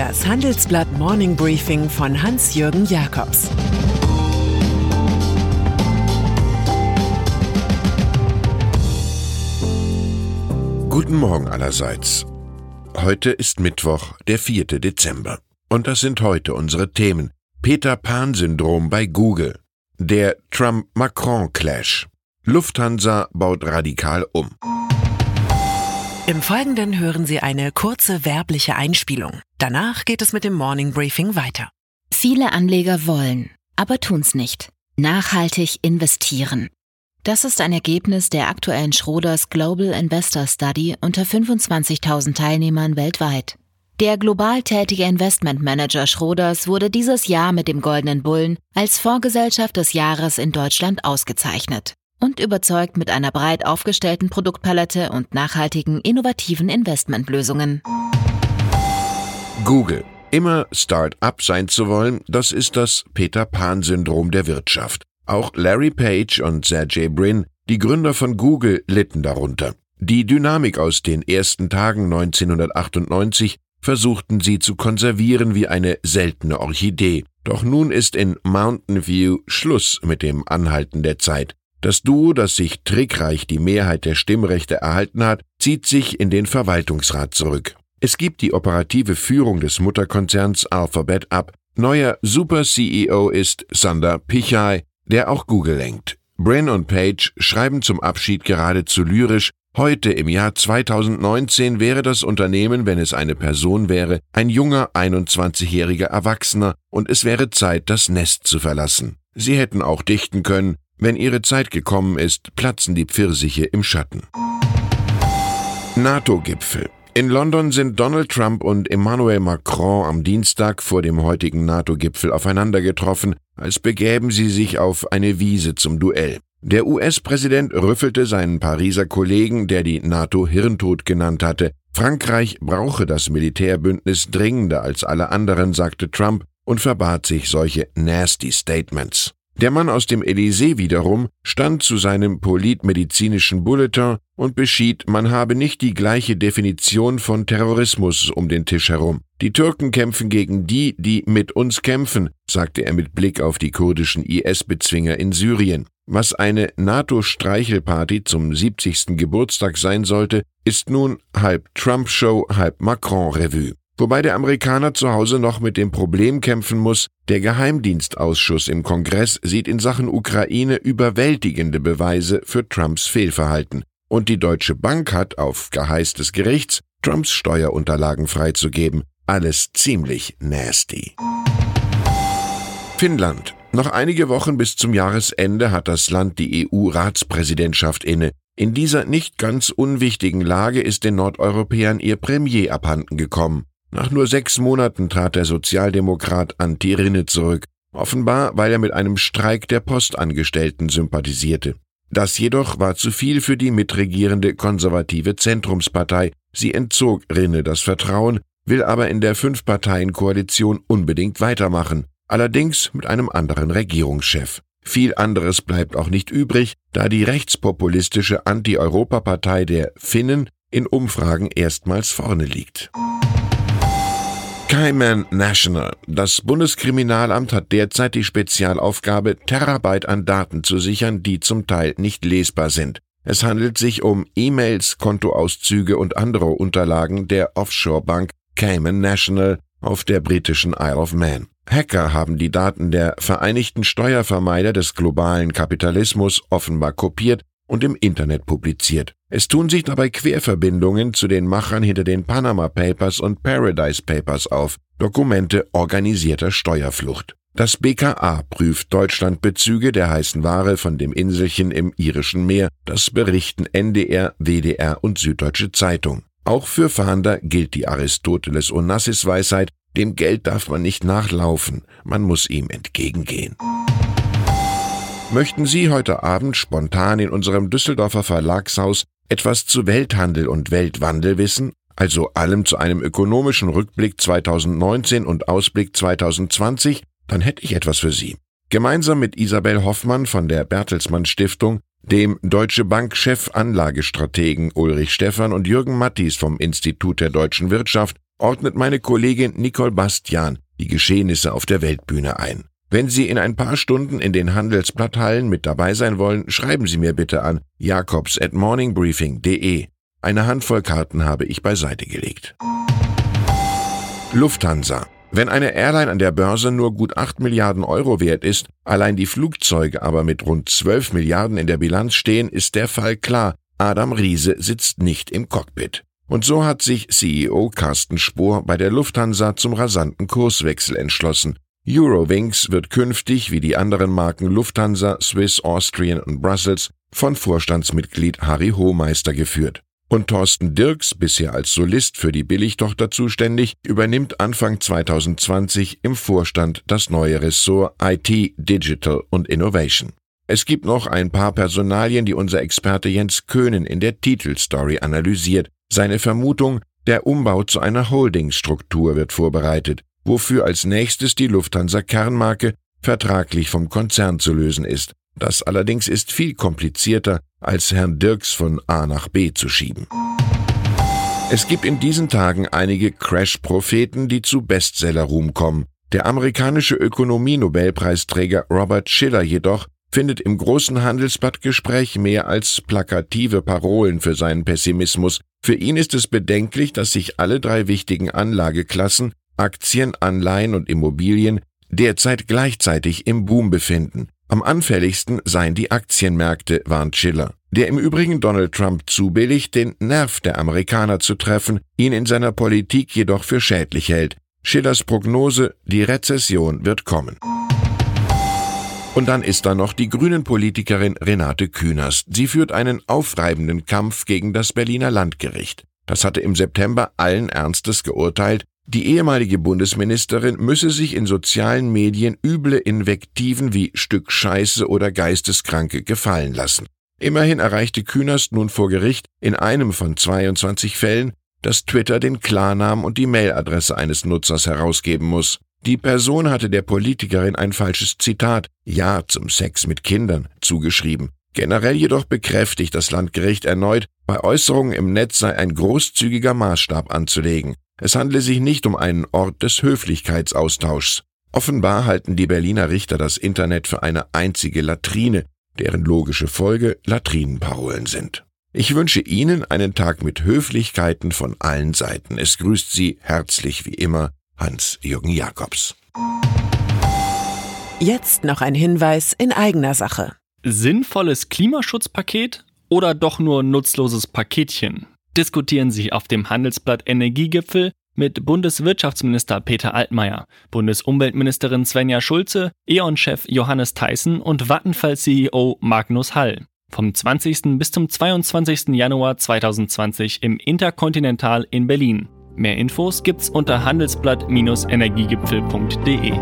Das Handelsblatt Morning Briefing von Hans-Jürgen Jakobs Guten Morgen allerseits. Heute ist Mittwoch, der 4. Dezember. Und das sind heute unsere Themen. Peter Pan-Syndrom bei Google. Der Trump-Macron-Clash. Lufthansa baut radikal um. Im Folgenden hören Sie eine kurze werbliche Einspielung. Danach geht es mit dem Morning Briefing weiter. Viele Anleger wollen, aber tun's nicht. Nachhaltig investieren. Das ist ein Ergebnis der aktuellen Schroders Global Investor Study unter 25.000 Teilnehmern weltweit. Der global tätige Investmentmanager Schroders wurde dieses Jahr mit dem Goldenen Bullen als Vorgesellschaft des Jahres in Deutschland ausgezeichnet und überzeugt mit einer breit aufgestellten Produktpalette und nachhaltigen, innovativen Investmentlösungen. Google. Immer Start-up sein zu wollen, das ist das Peter Pan-Syndrom der Wirtschaft. Auch Larry Page und Sergey Brin, die Gründer von Google, litten darunter. Die Dynamik aus den ersten Tagen 1998 versuchten sie zu konservieren wie eine seltene Orchidee. Doch nun ist in Mountain View Schluss mit dem Anhalten der Zeit. Das Duo, das sich trickreich die Mehrheit der Stimmrechte erhalten hat, zieht sich in den Verwaltungsrat zurück. Es gibt die operative Führung des Mutterkonzerns Alphabet ab. Neuer Super-CEO ist Sundar Pichai, der auch Google lenkt. Brin und Page schreiben zum Abschied geradezu lyrisch, Heute im Jahr 2019 wäre das Unternehmen, wenn es eine Person wäre, ein junger 21-jähriger Erwachsener und es wäre Zeit, das Nest zu verlassen. Sie hätten auch dichten können, wenn ihre Zeit gekommen ist, platzen die Pfirsiche im Schatten. NATO-Gipfel. In London sind Donald Trump und Emmanuel Macron am Dienstag vor dem heutigen NATO-Gipfel aufeinander getroffen, als begäben sie sich auf eine Wiese zum Duell. Der US-Präsident rüffelte seinen Pariser Kollegen, der die NATO Hirntod genannt hatte. Frankreich brauche das Militärbündnis dringender als alle anderen, sagte Trump und verbat sich solche nasty Statements. Der Mann aus dem Elysée wiederum stand zu seinem politmedizinischen Bulletin und beschied, man habe nicht die gleiche Definition von Terrorismus um den Tisch herum. Die Türken kämpfen gegen die, die mit uns kämpfen, sagte er mit Blick auf die kurdischen IS-Bezwinger in Syrien. Was eine NATO-Streichelparty zum 70. Geburtstag sein sollte, ist nun halb Trump-Show, halb Macron-Revue. Wobei der Amerikaner zu Hause noch mit dem Problem kämpfen muss, der Geheimdienstausschuss im Kongress sieht in Sachen Ukraine überwältigende Beweise für Trumps Fehlverhalten. Und die Deutsche Bank hat auf Geheiß des Gerichts Trumps Steuerunterlagen freizugeben. Alles ziemlich nasty. Finnland noch einige Wochen bis zum Jahresende hat das Land die EU-Ratspräsidentschaft inne. In dieser nicht ganz unwichtigen Lage ist den Nordeuropäern ihr Premier abhanden gekommen. Nach nur sechs Monaten trat der Sozialdemokrat Antti Rinne zurück, offenbar weil er mit einem Streik der Postangestellten sympathisierte. Das jedoch war zu viel für die mitregierende konservative Zentrumspartei. Sie entzog Rinne das Vertrauen, will aber in der Fünf-Parteien-Koalition unbedingt weitermachen allerdings mit einem anderen Regierungschef. Viel anderes bleibt auch nicht übrig, da die rechtspopulistische Anti-Europa-Partei der Finnen in Umfragen erstmals vorne liegt. Cayman National. Das Bundeskriminalamt hat derzeit die Spezialaufgabe, Terabyte an Daten zu sichern, die zum Teil nicht lesbar sind. Es handelt sich um E-Mails, Kontoauszüge und andere Unterlagen der Offshore-Bank Cayman National auf der britischen Isle of Man. Hacker haben die Daten der Vereinigten Steuervermeider des globalen Kapitalismus offenbar kopiert und im Internet publiziert. Es tun sich dabei Querverbindungen zu den Machern hinter den Panama Papers und Paradise Papers auf, Dokumente organisierter Steuerflucht. Das BKA prüft Deutschlandbezüge der heißen Ware von dem Inselchen im irischen Meer, das berichten NDR, WDR und Süddeutsche Zeitung. Auch für Fahnder gilt die Aristoteles Onassis Weisheit, dem Geld darf man nicht nachlaufen, man muss ihm entgegengehen. Möchten Sie heute Abend spontan in unserem Düsseldorfer Verlagshaus etwas zu Welthandel und Weltwandel wissen, also allem zu einem ökonomischen Rückblick 2019 und Ausblick 2020, dann hätte ich etwas für Sie. Gemeinsam mit Isabel Hoffmann von der Bertelsmann Stiftung, dem Deutsche Bank Chef Anlagestrategen Ulrich Stephan und Jürgen Mattis vom Institut der deutschen Wirtschaft ordnet meine Kollegin Nicole Bastian die Geschehnisse auf der Weltbühne ein. Wenn Sie in ein paar Stunden in den Handelsblatthallen mit dabei sein wollen, schreiben Sie mir bitte an jakobs at morningbriefing.de. Eine Handvoll Karten habe ich beiseite gelegt. Lufthansa. Wenn eine Airline an der Börse nur gut 8 Milliarden Euro wert ist, allein die Flugzeuge aber mit rund 12 Milliarden in der Bilanz stehen, ist der Fall klar. Adam Riese sitzt nicht im Cockpit. Und so hat sich CEO Carsten Spohr bei der Lufthansa zum rasanten Kurswechsel entschlossen. Eurowings wird künftig, wie die anderen Marken Lufthansa, Swiss, Austrian und Brussels, von Vorstandsmitglied Harry Hohmeister geführt. Und Thorsten Dirks, bisher als Solist für die Billigtochter zuständig, übernimmt Anfang 2020 im Vorstand das neue Ressort IT, Digital und Innovation. Es gibt noch ein paar Personalien, die unser Experte Jens Köhnen in der Titelstory analysiert. Seine Vermutung, der Umbau zu einer Holdingstruktur wird vorbereitet wofür als nächstes die Lufthansa Kernmarke vertraglich vom Konzern zu lösen ist. Das allerdings ist viel komplizierter, als Herrn Dirks von A nach B zu schieben. Es gibt in diesen Tagen einige Crash-Propheten, die zu Bestseller-Ruhm kommen. Der amerikanische Ökonomie-Nobelpreisträger Robert Schiller jedoch findet im großen Handelsblattgespräch mehr als plakative Parolen für seinen Pessimismus. Für ihn ist es bedenklich, dass sich alle drei wichtigen Anlageklassen Aktien, Anleihen und Immobilien derzeit gleichzeitig im Boom befinden. Am anfälligsten seien die Aktienmärkte, warnt Schiller, der im Übrigen Donald Trump zubilligt, den Nerv der Amerikaner zu treffen, ihn in seiner Politik jedoch für schädlich hält. Schillers Prognose, die Rezession wird kommen. Und dann ist da noch die Grünen-Politikerin Renate Künast. Sie führt einen aufreibenden Kampf gegen das Berliner Landgericht. Das hatte im September allen Ernstes geurteilt, die ehemalige Bundesministerin müsse sich in sozialen Medien üble Invektiven wie Stück Scheiße oder Geisteskranke gefallen lassen. Immerhin erreichte Künast nun vor Gericht in einem von 22 Fällen, dass Twitter den Klarnamen und die Mailadresse eines Nutzers herausgeben muss. Die Person hatte der Politikerin ein falsches Zitat Ja zum Sex mit Kindern zugeschrieben. Generell jedoch bekräftigt das Landgericht erneut, bei Äußerungen im Netz sei ein großzügiger Maßstab anzulegen. Es handle sich nicht um einen Ort des Höflichkeitsaustauschs. Offenbar halten die Berliner Richter das Internet für eine einzige Latrine, deren logische Folge Latrinenparolen sind. Ich wünsche Ihnen einen Tag mit Höflichkeiten von allen Seiten. Es grüßt Sie herzlich wie immer Hans-Jürgen Jakobs. Jetzt noch ein Hinweis in eigener Sache. Sinnvolles Klimaschutzpaket oder doch nur nutzloses Paketchen? Diskutieren Sie auf dem Handelsblatt Energiegipfel mit Bundeswirtschaftsminister Peter Altmaier, Bundesumweltministerin Svenja Schulze, E.ON-Chef Johannes Theissen und Vattenfall-CEO Magnus Hall. Vom 20. bis zum 22. Januar 2020 im Intercontinental in Berlin. Mehr Infos gibt's unter handelsblatt-energiegipfel.de.